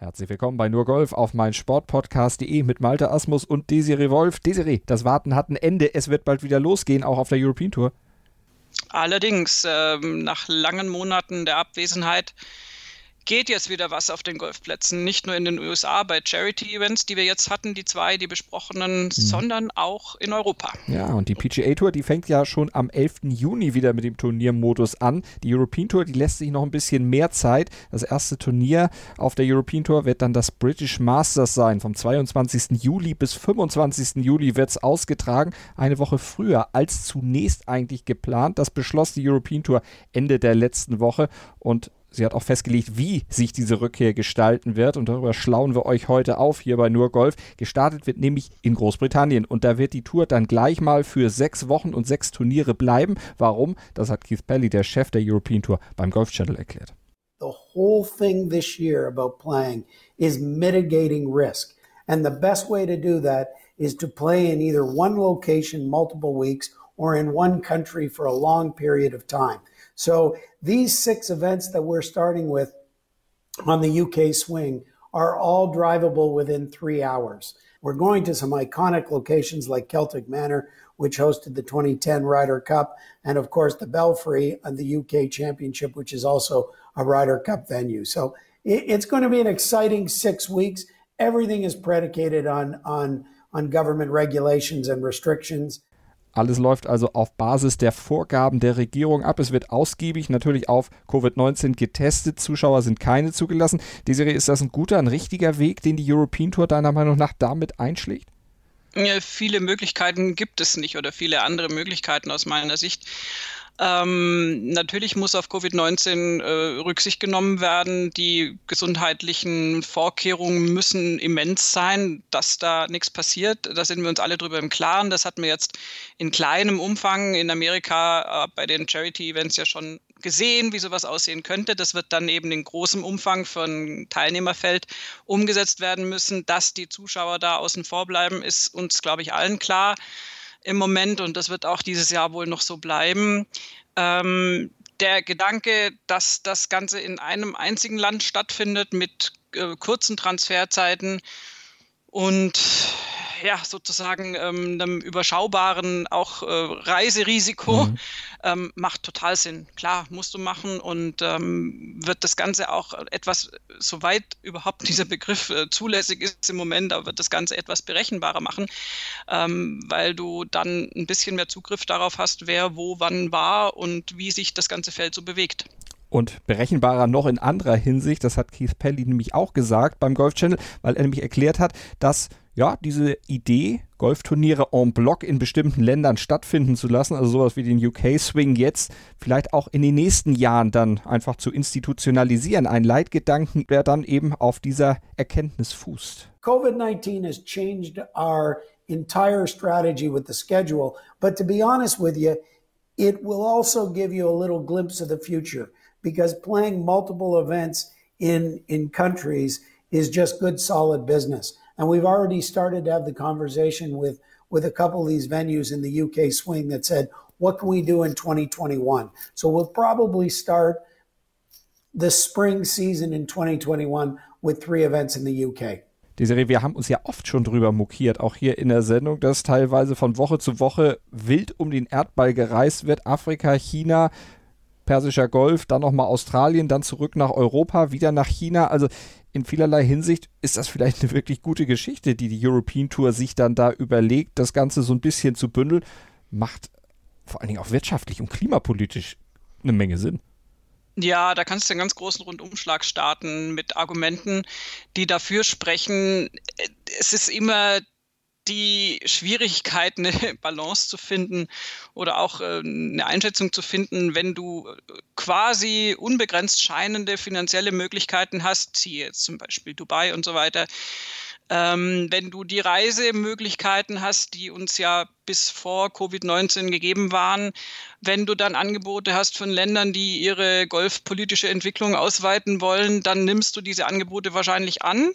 Herzlich willkommen bei Nur Golf auf mein Sportpodcast.de mit Malte Asmus und Desiree Wolf. Desiree, das Warten hat ein Ende. Es wird bald wieder losgehen, auch auf der European Tour. Allerdings, ähm, nach langen Monaten der Abwesenheit geht jetzt wieder was auf den Golfplätzen. Nicht nur in den USA bei Charity-Events, die wir jetzt hatten, die zwei, die besprochenen, mhm. sondern auch in Europa. Ja, und die PGA Tour, die fängt ja schon am 11. Juni wieder mit dem Turniermodus an. Die European Tour, die lässt sich noch ein bisschen mehr Zeit. Das erste Turnier auf der European Tour wird dann das British Masters sein. Vom 22. Juli bis 25. Juli wird es ausgetragen. Eine Woche früher als zunächst eigentlich geplant. Das beschloss die European Tour Ende der letzten Woche. Und Sie hat auch festgelegt, wie sich diese Rückkehr gestalten wird und darüber schlauen wir euch heute auf hier bei Nur Golf. Gestartet wird nämlich in Großbritannien und da wird die Tour dann gleich mal für sechs Wochen und sechs Turniere bleiben. Warum? Das hat Keith Pelly, der Chef der European Tour, beim Golf Channel erklärt. The whole thing this year about playing is mitigating risk. And the best way to do that is to play in either one location multiple weeks or in one country for a long period of time. So these six events that we're starting with on the UK swing are all drivable within three hours. We're going to some iconic locations like Celtic Manor, which hosted the 2010 Ryder Cup, and of course the Belfry and the UK Championship, which is also a Ryder Cup venue. So it's going to be an exciting six weeks. Everything is predicated on on on government regulations and restrictions. Alles läuft also auf Basis der Vorgaben der Regierung ab. Es wird ausgiebig natürlich auf Covid-19 getestet. Zuschauer sind keine zugelassen. Die Serie, ist das ein guter, ein richtiger Weg, den die European Tour deiner Meinung nach damit einschlägt? Viele Möglichkeiten gibt es nicht oder viele andere Möglichkeiten aus meiner Sicht. Ähm, natürlich muss auf Covid-19 äh, Rücksicht genommen werden. Die gesundheitlichen Vorkehrungen müssen immens sein, dass da nichts passiert. Da sind wir uns alle drüber im Klaren. Das hatten wir jetzt in kleinem Umfang in Amerika äh, bei den Charity-Events ja schon gesehen, wie sowas aussehen könnte. Das wird dann eben in großem Umfang ein Teilnehmerfeld umgesetzt werden müssen. Dass die Zuschauer da außen vor bleiben, ist uns, glaube ich, allen klar im Moment und das wird auch dieses Jahr wohl noch so bleiben. Ähm, der Gedanke, dass das Ganze in einem einzigen Land stattfindet mit äh, kurzen Transferzeiten und ja, sozusagen ähm, einem überschaubaren auch äh, Reiserisiko mhm. ähm, macht total Sinn. Klar, musst du machen und ähm, wird das Ganze auch etwas, soweit überhaupt dieser Begriff äh, zulässig ist im Moment, aber wird das Ganze etwas berechenbarer machen, ähm, weil du dann ein bisschen mehr Zugriff darauf hast, wer wo wann war und wie sich das ganze Feld so bewegt und berechenbarer noch in anderer Hinsicht. Das hat Keith Pelly nämlich auch gesagt beim Golf Channel, weil er nämlich erklärt hat, dass ja, diese Idee, Golfturniere en bloc in bestimmten Ländern stattfinden zu lassen, also sowas wie den UK Swing jetzt, vielleicht auch in den nächsten Jahren dann einfach zu institutionalisieren. Ein Leitgedanken, der dann eben auf dieser Erkenntnis fußt. COVID-19 has changed our entire strategy with the schedule, but to be honest with you, it will also give you a little glimpse of the future because playing multiple events in in countries is just good solid business. And we've already started to have the conversation with, with a couple of these venues in the UK swing that said, what can we do in 2021? So we'll probably start the spring season in 2021 with three events in the UK. Die Serie, wir haben uns ja oft schon drüber mokiert, auch hier in der Sendung, dass teilweise von Woche zu Woche wild um den Erdball gereist wird. Afrika, China, Persischer Golf, dann nochmal Australien, dann zurück nach Europa, wieder nach China. Also in vielerlei Hinsicht ist das vielleicht eine wirklich gute Geschichte, die die European Tour sich dann da überlegt, das Ganze so ein bisschen zu bündeln, macht vor allen Dingen auch wirtschaftlich und klimapolitisch eine Menge Sinn. Ja, da kannst du einen ganz großen Rundumschlag starten mit Argumenten, die dafür sprechen. Es ist immer die Schwierigkeit, eine Balance zu finden oder auch äh, eine Einschätzung zu finden, wenn du quasi unbegrenzt scheinende finanzielle Möglichkeiten hast, siehe jetzt zum Beispiel Dubai und so weiter, ähm, wenn du die Reisemöglichkeiten hast, die uns ja bis vor Covid-19 gegeben waren, wenn du dann Angebote hast von Ländern, die ihre golfpolitische Entwicklung ausweiten wollen, dann nimmst du diese Angebote wahrscheinlich an.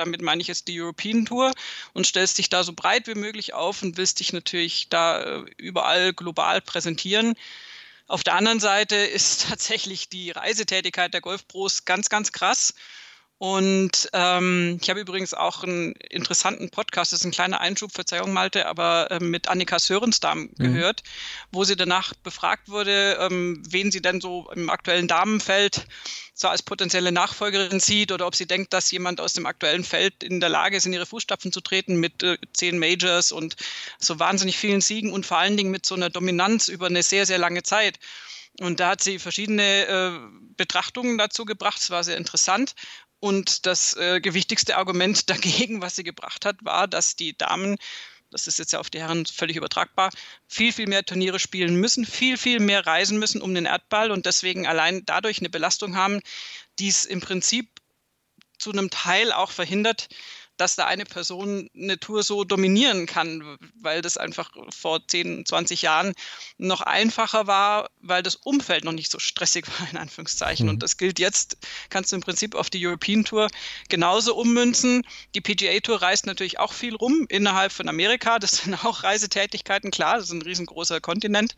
Damit meine ich jetzt die European Tour und stellst dich da so breit wie möglich auf und willst dich natürlich da äh, überall global präsentieren. Auf der anderen Seite ist tatsächlich die Reisetätigkeit der Golfpros ganz, ganz krass. Und ähm, ich habe übrigens auch einen interessanten Podcast, das ist ein kleiner Einschub, Verzeihung Malte, aber äh, mit Annika Sörensdam mhm. gehört, wo sie danach befragt wurde, ähm, wen sie denn so im aktuellen Damenfeld so als potenzielle Nachfolgerin sieht oder ob sie denkt, dass jemand aus dem aktuellen Feld in der Lage ist, in ihre Fußstapfen zu treten mit äh, zehn Majors und so wahnsinnig vielen Siegen und vor allen Dingen mit so einer Dominanz über eine sehr, sehr lange Zeit. Und da hat sie verschiedene äh, Betrachtungen dazu gebracht. Es war sehr interessant. Und das äh, gewichtigste Argument dagegen, was sie gebracht hat, war, dass die Damen, das ist jetzt ja auf die Herren völlig übertragbar, viel, viel mehr Turniere spielen müssen, viel, viel mehr reisen müssen um den Erdball und deswegen allein dadurch eine Belastung haben, die es im Prinzip zu einem Teil auch verhindert, dass da eine Person eine Tour so dominieren kann, weil das einfach vor 10, 20 Jahren noch einfacher war, weil das Umfeld noch nicht so stressig war, in Anführungszeichen. Mhm. Und das gilt jetzt, kannst du im Prinzip auf die European Tour genauso ummünzen. Die PGA Tour reist natürlich auch viel rum innerhalb von Amerika. Das sind auch Reisetätigkeiten, klar, das ist ein riesengroßer Kontinent.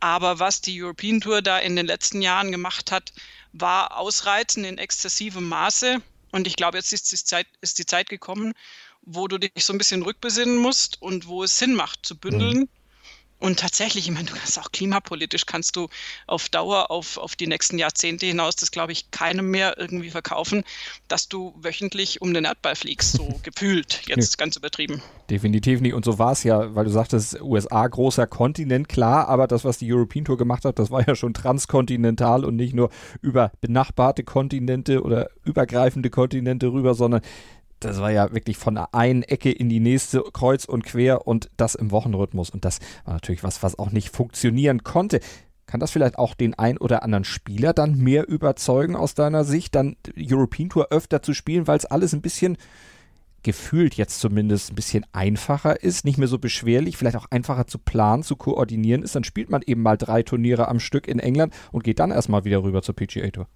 Aber was die European Tour da in den letzten Jahren gemacht hat, war ausreizen in exzessivem Maße. Und ich glaube, jetzt ist die, Zeit, ist die Zeit gekommen, wo du dich so ein bisschen rückbesinnen musst und wo es Sinn macht zu bündeln. Mhm. Und tatsächlich, ich meine, du kannst auch klimapolitisch, kannst du auf Dauer, auf, auf die nächsten Jahrzehnte hinaus, das glaube ich keinem mehr irgendwie verkaufen, dass du wöchentlich um den Erdball fliegst, so gefühlt, jetzt ganz übertrieben. Definitiv nicht. Und so war es ja, weil du sagtest, USA großer Kontinent, klar, aber das, was die European Tour gemacht hat, das war ja schon transkontinental und nicht nur über benachbarte Kontinente oder übergreifende Kontinente rüber, sondern das war ja wirklich von der einen Ecke in die nächste kreuz und quer und das im Wochenrhythmus. Und das war natürlich was, was auch nicht funktionieren konnte. Kann das vielleicht auch den ein oder anderen Spieler dann mehr überzeugen aus deiner Sicht, dann European Tour öfter zu spielen, weil es alles ein bisschen gefühlt jetzt zumindest ein bisschen einfacher ist, nicht mehr so beschwerlich, vielleicht auch einfacher zu planen, zu koordinieren ist, dann spielt man eben mal drei Turniere am Stück in England und geht dann erstmal wieder rüber zur PGA Tour.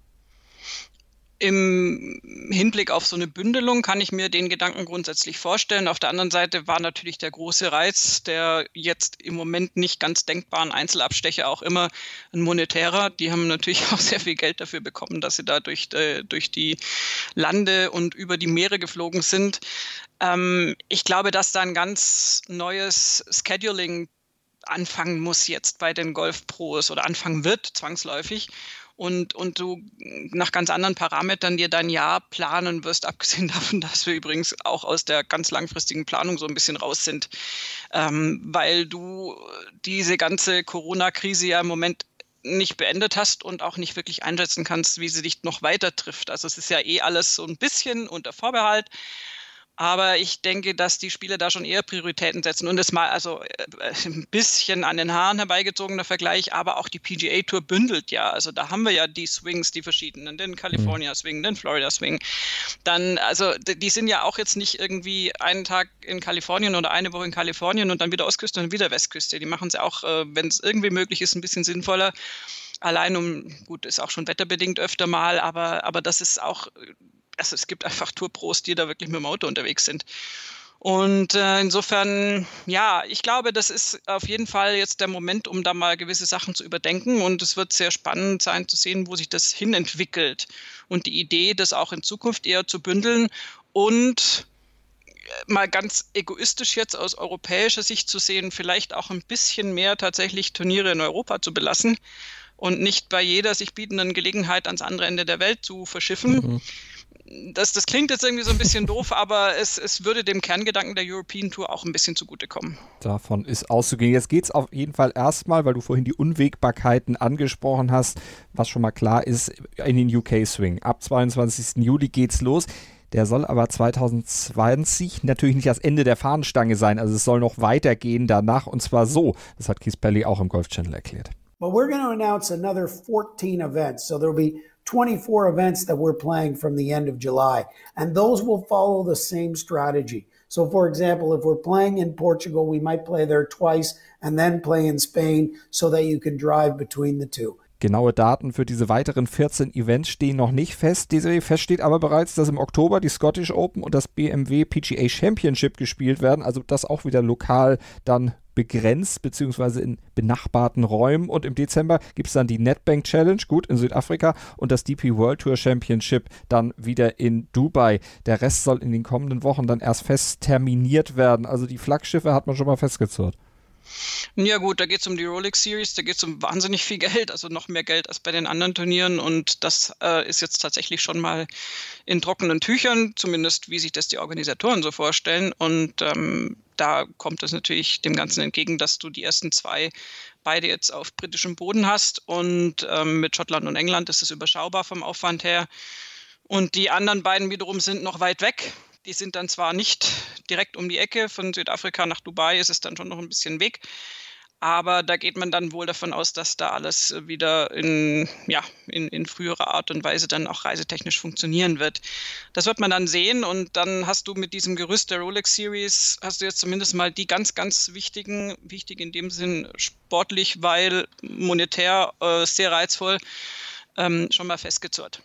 Im Hinblick auf so eine Bündelung kann ich mir den Gedanken grundsätzlich vorstellen. Auf der anderen Seite war natürlich der große Reiz der jetzt im Moment nicht ganz denkbaren Einzelabstecher auch immer ein monetärer. Die haben natürlich auch sehr viel Geld dafür bekommen, dass sie da durch, äh, durch die Lande und über die Meere geflogen sind. Ähm, ich glaube, dass da ein ganz neues Scheduling anfangen muss jetzt bei den Golfpros oder anfangen wird zwangsläufig und, und du nach ganz anderen Parametern dir dein Jahr planen wirst, abgesehen davon, dass wir übrigens auch aus der ganz langfristigen Planung so ein bisschen raus sind, ähm, weil du diese ganze Corona-Krise ja im Moment nicht beendet hast und auch nicht wirklich einschätzen kannst, wie sie dich noch weiter trifft. Also es ist ja eh alles so ein bisschen unter Vorbehalt. Aber ich denke, dass die Spieler da schon eher Prioritäten setzen. Und es mal also äh, ein bisschen an den Haaren herbeigezogener Vergleich, aber auch die PGA Tour bündelt ja. Also da haben wir ja die Swings, die verschiedenen, den California mhm. Swing, den Florida Swing. Dann, also die sind ja auch jetzt nicht irgendwie einen Tag in Kalifornien oder eine Woche in Kalifornien und dann wieder Ostküste und wieder Westküste. Die machen es auch, äh, wenn es irgendwie möglich ist, ein bisschen sinnvoller allein um, gut, ist auch schon wetterbedingt öfter mal, aber, aber das ist auch also es gibt einfach Tourpros, die da wirklich mit dem Auto unterwegs sind. Und äh, insofern, ja, ich glaube, das ist auf jeden Fall jetzt der Moment, um da mal gewisse Sachen zu überdenken. Und es wird sehr spannend sein zu sehen, wo sich das hinentwickelt. Und die Idee, das auch in Zukunft eher zu bündeln und äh, mal ganz egoistisch jetzt aus europäischer Sicht zu sehen, vielleicht auch ein bisschen mehr tatsächlich Turniere in Europa zu belassen und nicht bei jeder sich bietenden Gelegenheit ans andere Ende der Welt zu verschiffen. Mhm das, das klingt jetzt irgendwie so ein bisschen doof, aber es, es würde dem Kerngedanken der European Tour auch ein bisschen zugutekommen. Davon ist auszugehen. Jetzt geht es auf jeden Fall erstmal, weil du vorhin die Unwägbarkeiten angesprochen hast, was schon mal klar ist, in den UK-Swing. Ab 22. Juli geht's los Der soll aber 2020 natürlich nicht das Ende der Fahnenstange sein. Also es soll noch weitergehen danach und zwar so. Das hat Keith Pelly auch im Golf Channel erklärt. But we're going to announce another 14 events. So there'll be 24 events that we're playing from the end of July. And those will follow the same strategy. So, for example, if we're playing in Portugal, we might play there twice and then play in Spain so that you can drive between the two. Genaue Daten für diese weiteren 14 Events stehen noch nicht fest. Diese fest steht aber bereits, dass im Oktober die Scottish Open und das BMW PGA Championship gespielt werden. Also das auch wieder lokal dann begrenzt, beziehungsweise in benachbarten Räumen. Und im Dezember gibt es dann die NetBank Challenge, gut, in Südafrika und das DP World Tour Championship dann wieder in Dubai. Der Rest soll in den kommenden Wochen dann erst fest terminiert werden. Also die Flaggschiffe hat man schon mal festgezurrt. Ja gut, da geht es um die Rolex Series, da geht es um wahnsinnig viel Geld, also noch mehr Geld als bei den anderen Turnieren. Und das äh, ist jetzt tatsächlich schon mal in trockenen Tüchern, zumindest wie sich das die Organisatoren so vorstellen. Und ähm, da kommt es natürlich dem Ganzen entgegen, dass du die ersten zwei beide jetzt auf britischem Boden hast. Und ähm, mit Schottland und England ist es überschaubar vom Aufwand her. Und die anderen beiden wiederum sind noch weit weg. Die sind dann zwar nicht direkt um die Ecke, von Südafrika nach Dubai ist es dann schon noch ein bisschen Weg, aber da geht man dann wohl davon aus, dass da alles wieder in, ja, in, in früherer Art und Weise dann auch reisetechnisch funktionieren wird. Das wird man dann sehen und dann hast du mit diesem Gerüst der Rolex Series, hast du jetzt zumindest mal die ganz, ganz wichtigen, wichtig in dem Sinn sportlich, weil monetär äh, sehr reizvoll, ähm, schon mal festgezurrt.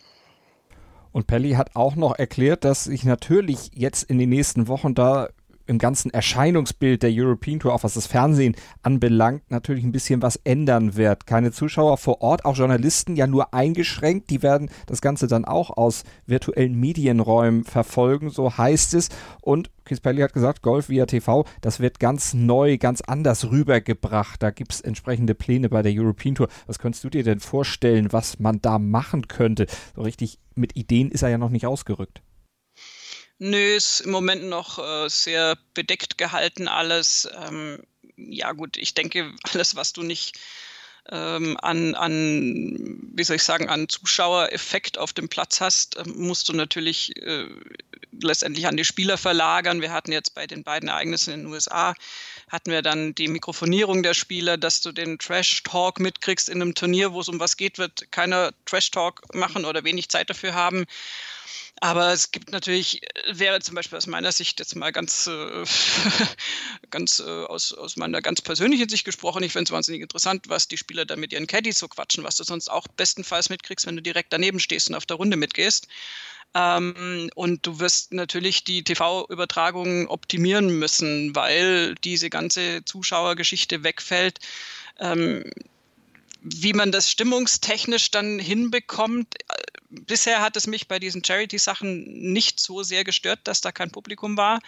Und Pelli hat auch noch erklärt, dass sich natürlich jetzt in den nächsten Wochen da im ganzen Erscheinungsbild der European Tour, auch was das Fernsehen anbelangt, natürlich ein bisschen was ändern wird. Keine Zuschauer vor Ort, auch Journalisten ja nur eingeschränkt. Die werden das Ganze dann auch aus virtuellen Medienräumen verfolgen, so heißt es. Und Keith Pelly hat gesagt, Golf via TV, das wird ganz neu, ganz anders rübergebracht. Da gibt es entsprechende Pläne bei der European Tour. Was könntest du dir denn vorstellen, was man da machen könnte? So richtig mit Ideen ist er ja noch nicht ausgerückt. Nö, ist im Moment noch äh, sehr bedeckt gehalten alles. Ähm, ja gut, ich denke, alles, was du nicht ähm, an, an, wie soll ich sagen, an Zuschauereffekt auf dem Platz hast, äh, musst du natürlich äh, letztendlich an die Spieler verlagern. Wir hatten jetzt bei den beiden Ereignissen in den USA, hatten wir dann die Mikrofonierung der Spieler, dass du den Trash-Talk mitkriegst in einem Turnier, wo es um was geht, wird keiner Trash-Talk machen oder wenig Zeit dafür haben. Aber es gibt natürlich, wäre zum Beispiel aus meiner Sicht jetzt mal ganz, äh, ganz äh, aus, aus meiner ganz persönlichen Sicht gesprochen, ich finde es wahnsinnig interessant, was die Spieler da mit ihren Caddies so quatschen, was du sonst auch bestenfalls mitkriegst, wenn du direkt daneben stehst und auf der Runde mitgehst. Ähm, und du wirst natürlich die TV-Übertragungen optimieren müssen, weil diese ganze Zuschauergeschichte wegfällt. Ähm, wie man das stimmungstechnisch dann hinbekommt, äh, bisher hat es mich bei diesen Charity-Sachen nicht so sehr gestört, dass da kein Publikum war.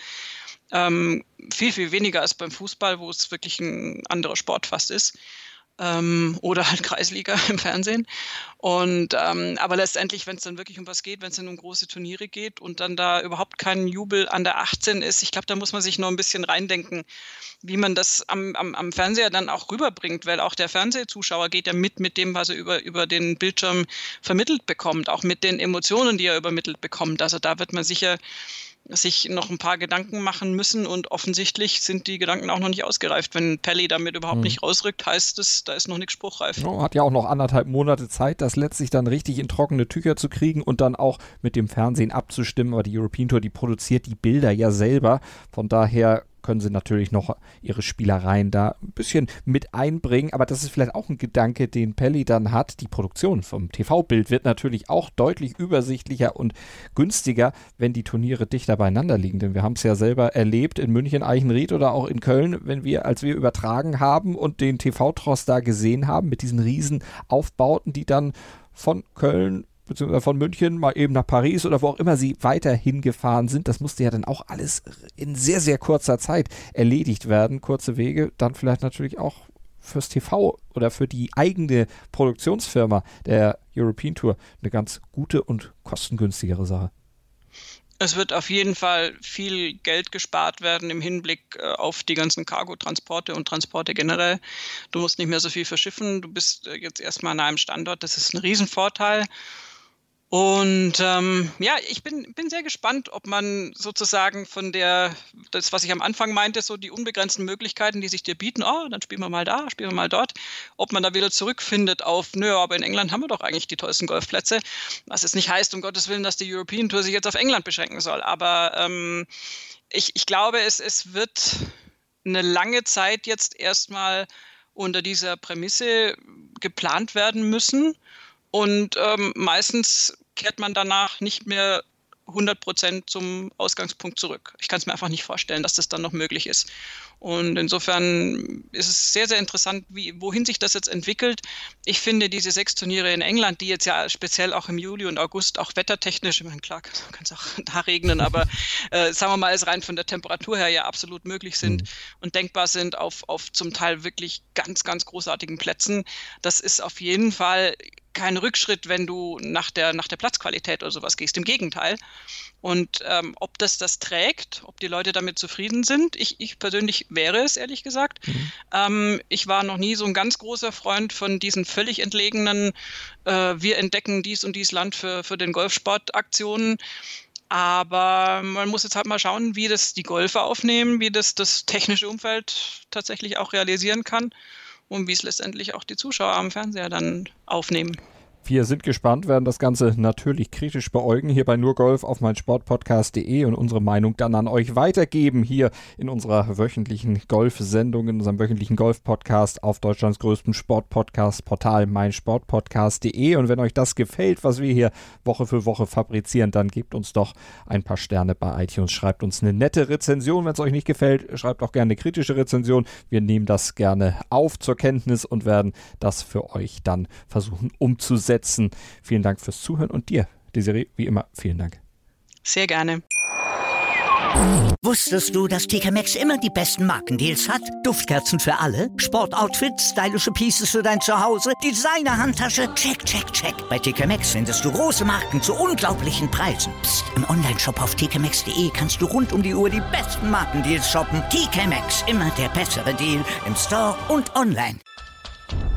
Ähm, viel, viel weniger als beim Fußball, wo es wirklich ein anderer Sport fast ist ähm, oder halt Kreisliga im Fernsehen. Und ähm, aber letztendlich, wenn es dann wirklich um was geht, wenn es dann um große Turniere geht und dann da überhaupt kein Jubel an der 18 ist, ich glaube, da muss man sich noch ein bisschen reindenken, wie man das am, am, am Fernseher dann auch rüberbringt, weil auch der Fernsehzuschauer geht ja mit mit dem, was er über, über den Bildschirm vermittelt bekommt, auch mit den Emotionen, die er übermittelt bekommt. Also da wird man sicher sich noch ein paar Gedanken machen müssen und offensichtlich sind die Gedanken auch noch nicht ausgereift. Wenn Pelly damit überhaupt mhm. nicht rausrückt, heißt es, da ist noch nichts spruchreif. Ja, hat ja auch noch anderthalb Monate Zeit, das letztlich dann richtig in trockene Tücher zu kriegen und dann auch mit dem Fernsehen abzustimmen. Aber die European Tour, die produziert die Bilder ja selber. Von daher können sie natürlich noch ihre Spielereien da ein bisschen mit einbringen. Aber das ist vielleicht auch ein Gedanke, den Pelli dann hat. Die Produktion vom TV-Bild wird natürlich auch deutlich übersichtlicher und günstiger, wenn die Turniere dichter beieinander liegen. Denn wir haben es ja selber erlebt in München, Eichenried oder auch in Köln, wenn wir, als wir übertragen haben und den TV-Tross da gesehen haben mit diesen riesen Aufbauten, die dann von Köln beziehungsweise von München mal eben nach Paris oder wo auch immer sie weiter hingefahren sind. Das musste ja dann auch alles in sehr, sehr kurzer Zeit erledigt werden. Kurze Wege, dann vielleicht natürlich auch fürs TV oder für die eigene Produktionsfirma der European Tour eine ganz gute und kostengünstigere Sache. Es wird auf jeden Fall viel Geld gespart werden im Hinblick äh, auf die ganzen Cargotransporte und Transporte generell. Du musst nicht mehr so viel verschiffen. Du bist äh, jetzt erstmal an einem Standort. Das ist ein Riesenvorteil. Und ähm, ja, ich bin, bin sehr gespannt, ob man sozusagen von der, das, was ich am Anfang meinte, so die unbegrenzten Möglichkeiten, die sich dir bieten, oh, dann spielen wir mal da, spielen wir mal dort, ob man da wieder zurückfindet auf, nö, aber in England haben wir doch eigentlich die tollsten Golfplätze. Was es nicht heißt, um Gottes Willen, dass die European Tour sich jetzt auf England beschränken soll. Aber ähm, ich, ich glaube, es, es wird eine lange Zeit jetzt erstmal unter dieser Prämisse geplant werden müssen. Und ähm, meistens kehrt man danach nicht mehr 100 Prozent zum Ausgangspunkt zurück. Ich kann es mir einfach nicht vorstellen, dass das dann noch möglich ist. Und insofern ist es sehr, sehr interessant, wie, wohin sich das jetzt entwickelt. Ich finde diese sechs Turniere in England, die jetzt ja speziell auch im Juli und August auch wettertechnisch, ich meine, klar, kann es auch da regnen, aber äh, sagen wir mal, es rein von der Temperatur her ja absolut möglich sind mhm. und denkbar sind auf, auf zum Teil wirklich ganz, ganz großartigen Plätzen. Das ist auf jeden Fall kein Rückschritt, wenn du nach der, nach der Platzqualität oder sowas gehst. Im Gegenteil. Und ähm, ob das das trägt, ob die Leute damit zufrieden sind, ich, ich persönlich wäre es, ehrlich gesagt. Mhm. Ähm, ich war noch nie so ein ganz großer Freund von diesen völlig entlegenen, äh, wir entdecken dies und dies Land für, für den Golfsport-Aktionen. Aber man muss jetzt halt mal schauen, wie das die Golfer aufnehmen, wie das das technische Umfeld tatsächlich auch realisieren kann und wie es letztendlich auch die Zuschauer am Fernseher dann aufnehmen. Wir sind gespannt, werden das Ganze natürlich kritisch beäugen hier bei nurgolf auf meinsportpodcast.de und unsere Meinung dann an euch weitergeben hier in unserer wöchentlichen Golf-Sendung, in unserem wöchentlichen Golf-Podcast auf Deutschlands größtem Sport-Podcast-Portal meinsportpodcast.de. Und wenn euch das gefällt, was wir hier Woche für Woche fabrizieren, dann gebt uns doch ein paar Sterne bei iTunes, schreibt uns eine nette Rezension. Wenn es euch nicht gefällt, schreibt auch gerne eine kritische Rezension. Wir nehmen das gerne auf zur Kenntnis und werden das für euch dann versuchen umzusetzen umsetzen. Vielen Dank fürs Zuhören und dir, Desiree, wie immer, vielen Dank. Sehr gerne. Wusstest du, dass TK Maxx immer die besten Markendeals hat? Duftkerzen für alle, Sportoutfits, stylische Pieces für dein Zuhause, Designer-Handtasche, check, check, check. Bei TK Maxx findest du große Marken zu unglaublichen Preisen. Psst. im Onlineshop auf tkmaxx.de kannst du rund um die Uhr die besten Markendeals shoppen. TK Maxx, immer der bessere Deal im Store und online.